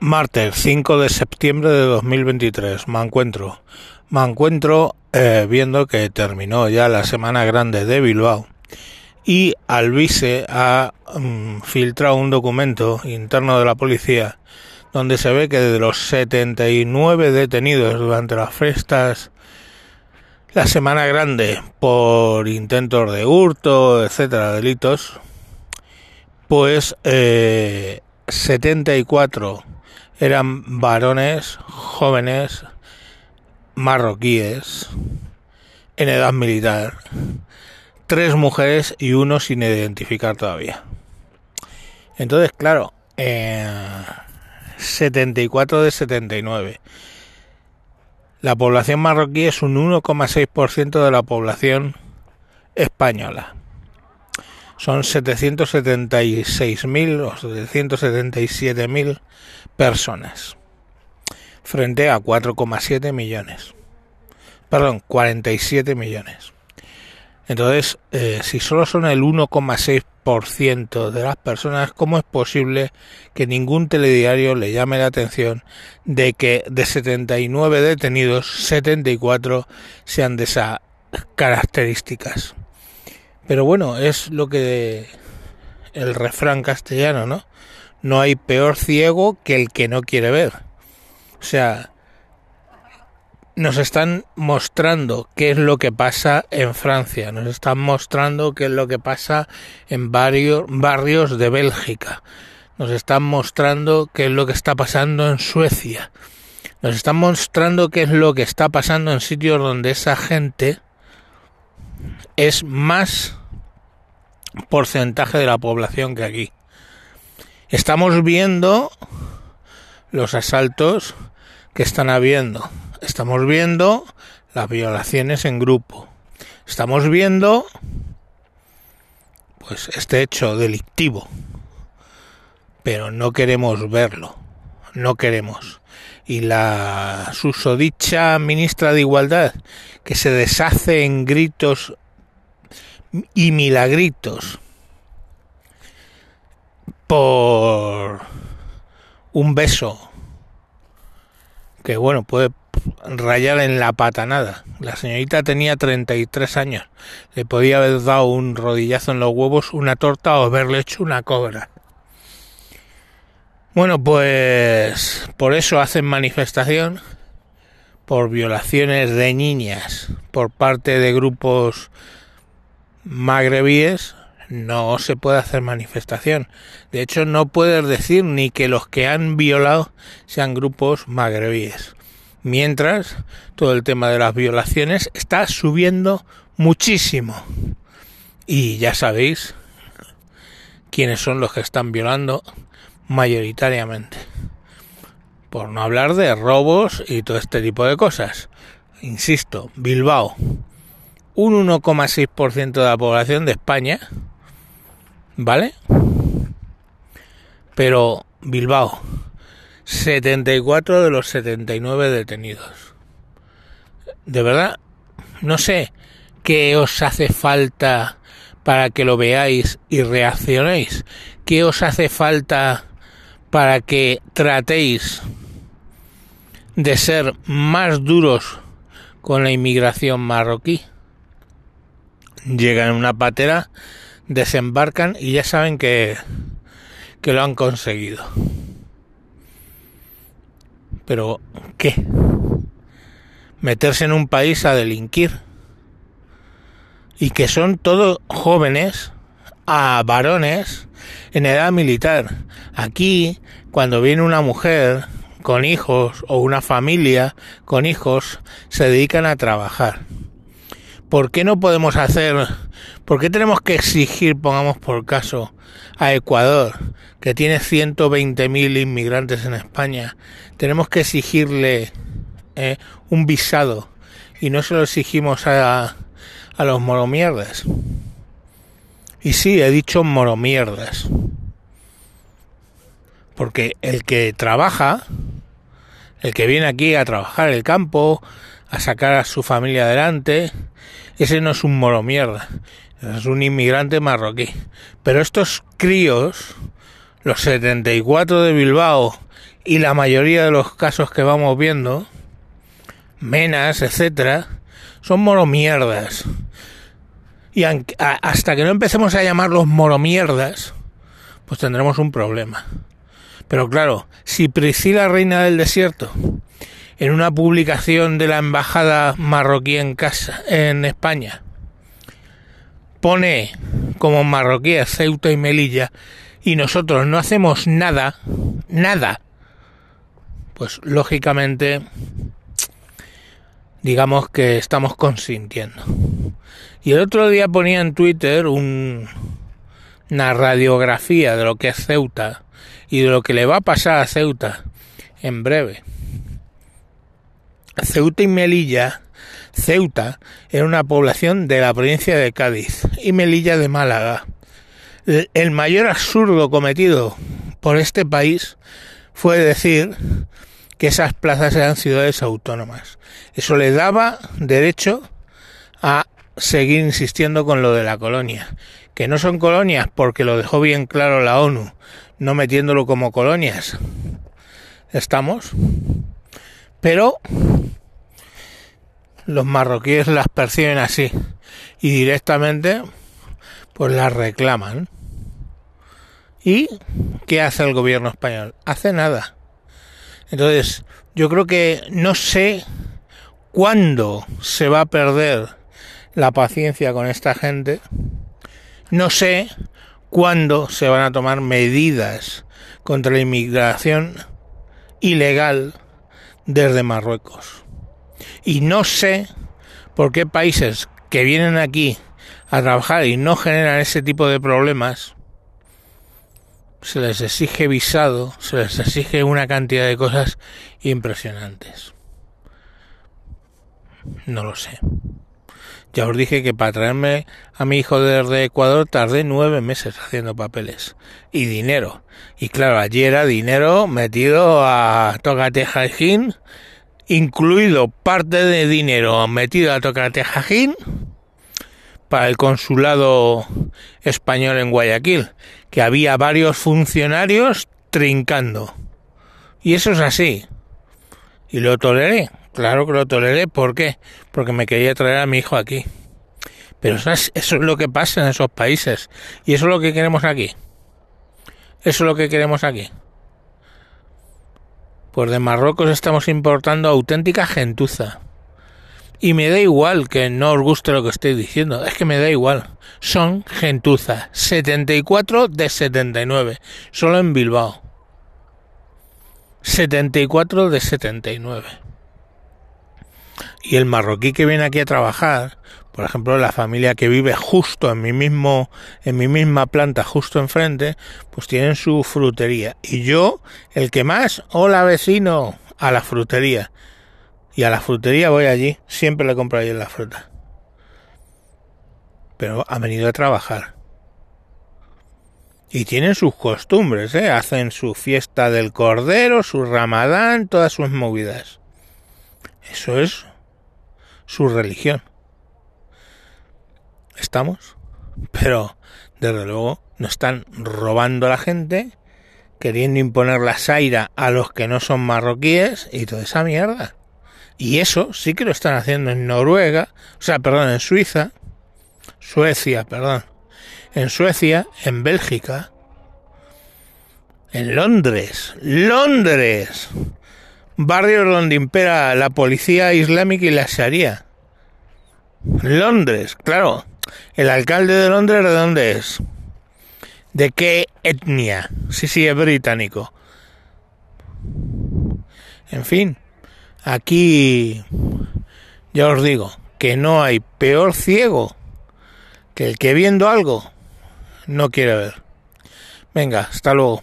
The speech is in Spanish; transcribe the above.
Martes 5 de septiembre de 2023. Me encuentro. Me encuentro eh, viendo que terminó ya la semana grande de Bilbao y Alvise ha mm, filtrado un documento interno de la policía donde se ve que de los 79 detenidos durante las fiestas la semana grande por intentos de hurto, etcétera, delitos, pues eh, 74 eran varones jóvenes marroquíes en edad militar, tres mujeres y uno sin identificar todavía. Entonces, claro, eh, 74 de 79. La población marroquí es un 1,6% de la población española. Son 776.000 o 777.000 personas frente a 4,7 millones. Perdón, 47 millones. Entonces, eh, si solo son el 1,6% de las personas, ¿cómo es posible que ningún telediario le llame la atención de que de 79 detenidos, 74 sean de esas características? Pero bueno, es lo que el refrán castellano, ¿no? No hay peor ciego que el que no quiere ver. O sea, nos están mostrando qué es lo que pasa en Francia, nos están mostrando qué es lo que pasa en varios barrios de Bélgica, nos están mostrando qué es lo que está pasando en Suecia, nos están mostrando qué es lo que está pasando en sitios donde esa gente es más porcentaje de la población que aquí. Estamos viendo los asaltos que están habiendo estamos viendo las violaciones en grupo. Estamos viendo pues este hecho delictivo. Pero no queremos verlo. No queremos. Y la susodicha ministra de Igualdad que se deshace en gritos y milagritos por un beso que bueno puede rayar en la patanada. La señorita tenía 33 años. Le podía haber dado un rodillazo en los huevos, una torta o haberle hecho una cobra. Bueno, pues por eso hacen manifestación por violaciones de niñas por parte de grupos magrebíes no se puede hacer manifestación. De hecho, no puedes decir ni que los que han violado sean grupos magrebíes mientras todo el tema de las violaciones está subiendo muchísimo. Y ya sabéis quiénes son los que están violando mayoritariamente. Por no hablar de robos y todo este tipo de cosas. Insisto, Bilbao, un 1,6% de la población de España, ¿vale? Pero Bilbao, 74 de los 79 detenidos. De verdad, no sé qué os hace falta para que lo veáis y reaccionéis. ¿Qué os hace falta para que tratéis de ser más duros con la inmigración marroquí? Llegan en una patera, desembarcan y ya saben que, que lo han conseguido. Pero, ¿qué? Meterse en un país a delinquir. Y que son todos jóvenes, a varones, en edad militar. Aquí, cuando viene una mujer con hijos o una familia con hijos, se dedican a trabajar. ¿Por qué no podemos hacer, por qué tenemos que exigir, pongamos por caso, a Ecuador, que tiene 120.000 inmigrantes en España, tenemos que exigirle eh, un visado y no se lo exigimos a, a los moromierdas. Y sí, he dicho moromierdas. Porque el que trabaja, el que viene aquí a trabajar el campo, a sacar a su familia adelante, ese no es un moromierda, es un inmigrante marroquí. Pero estos críos, los 74 de Bilbao y la mayoría de los casos que vamos viendo, menas, etcétera, son moromierdas. Y hasta que no empecemos a llamarlos moromierdas, pues tendremos un problema. Pero claro, si Priscila Reina del Desierto, en una publicación de la embajada marroquí en casa, en España, pone como marroquíes Ceuta y Melilla y nosotros no hacemos nada, nada, pues lógicamente digamos que estamos consintiendo. Y el otro día ponía en Twitter un, una radiografía de lo que es Ceuta y de lo que le va a pasar a Ceuta en breve. Ceuta y Melilla, Ceuta era una población de la provincia de Cádiz y Melilla de Málaga. El mayor absurdo cometido por este país fue decir que esas plazas eran ciudades autónomas. Eso le daba derecho a seguir insistiendo con lo de la colonia. Que no son colonias porque lo dejó bien claro la ONU, no metiéndolo como colonias. Estamos. Pero los marroquíes las perciben así y directamente pues las reclaman. ¿Y qué hace el gobierno español? Hace nada. Entonces, yo creo que no sé cuándo se va a perder la paciencia con esta gente. No sé cuándo se van a tomar medidas contra la inmigración ilegal desde Marruecos. Y no sé por qué países que vienen aquí a trabajar y no generan ese tipo de problemas se les exige visado, se les exige una cantidad de cosas impresionantes. No lo sé. Ya os dije que para traerme a mi hijo desde Ecuador tardé nueve meses haciendo papeles y dinero. Y claro, allí era dinero metido a Tocatejajín, incluido parte de dinero metido a Tocatejajín para el consulado español en Guayaquil, que había varios funcionarios trincando. Y eso es así. Y lo toleré. Claro que lo toleré. ¿Por qué? Porque me quería traer a mi hijo aquí. Pero eso es, eso es lo que pasa en esos países. Y eso es lo que queremos aquí. Eso es lo que queremos aquí. Pues de Marruecos estamos importando auténtica gentuza. Y me da igual que no os guste lo que estoy diciendo, es que me da igual. Son gentuza, 74 de 79, solo en Bilbao. 74 de 79. Y el marroquí que viene aquí a trabajar, por ejemplo, la familia que vive justo en mi mismo en mi misma planta justo enfrente, pues tienen su frutería y yo el que más, hola vecino, a la frutería y a la frutería voy allí, siempre le compro allí la fruta. Pero ha venido a trabajar. Y tienen sus costumbres, ¿eh? Hacen su fiesta del cordero, su ramadán, todas sus movidas. Eso es su religión. ¿Estamos? Pero, desde luego, no están robando a la gente, queriendo imponer la saira a los que no son marroquíes y toda esa mierda. Y eso sí que lo están haciendo en Noruega, o sea, perdón, en Suiza, Suecia, perdón, en Suecia, en Bélgica, en Londres, Londres, barrios donde impera la policía islámica y la Sharia. Londres, claro. El alcalde de Londres, ¿de dónde es? ¿De qué etnia? Sí, sí, es británico. En fin, Aquí ya os digo que no hay peor ciego que el que viendo algo no quiere ver. Venga, hasta luego.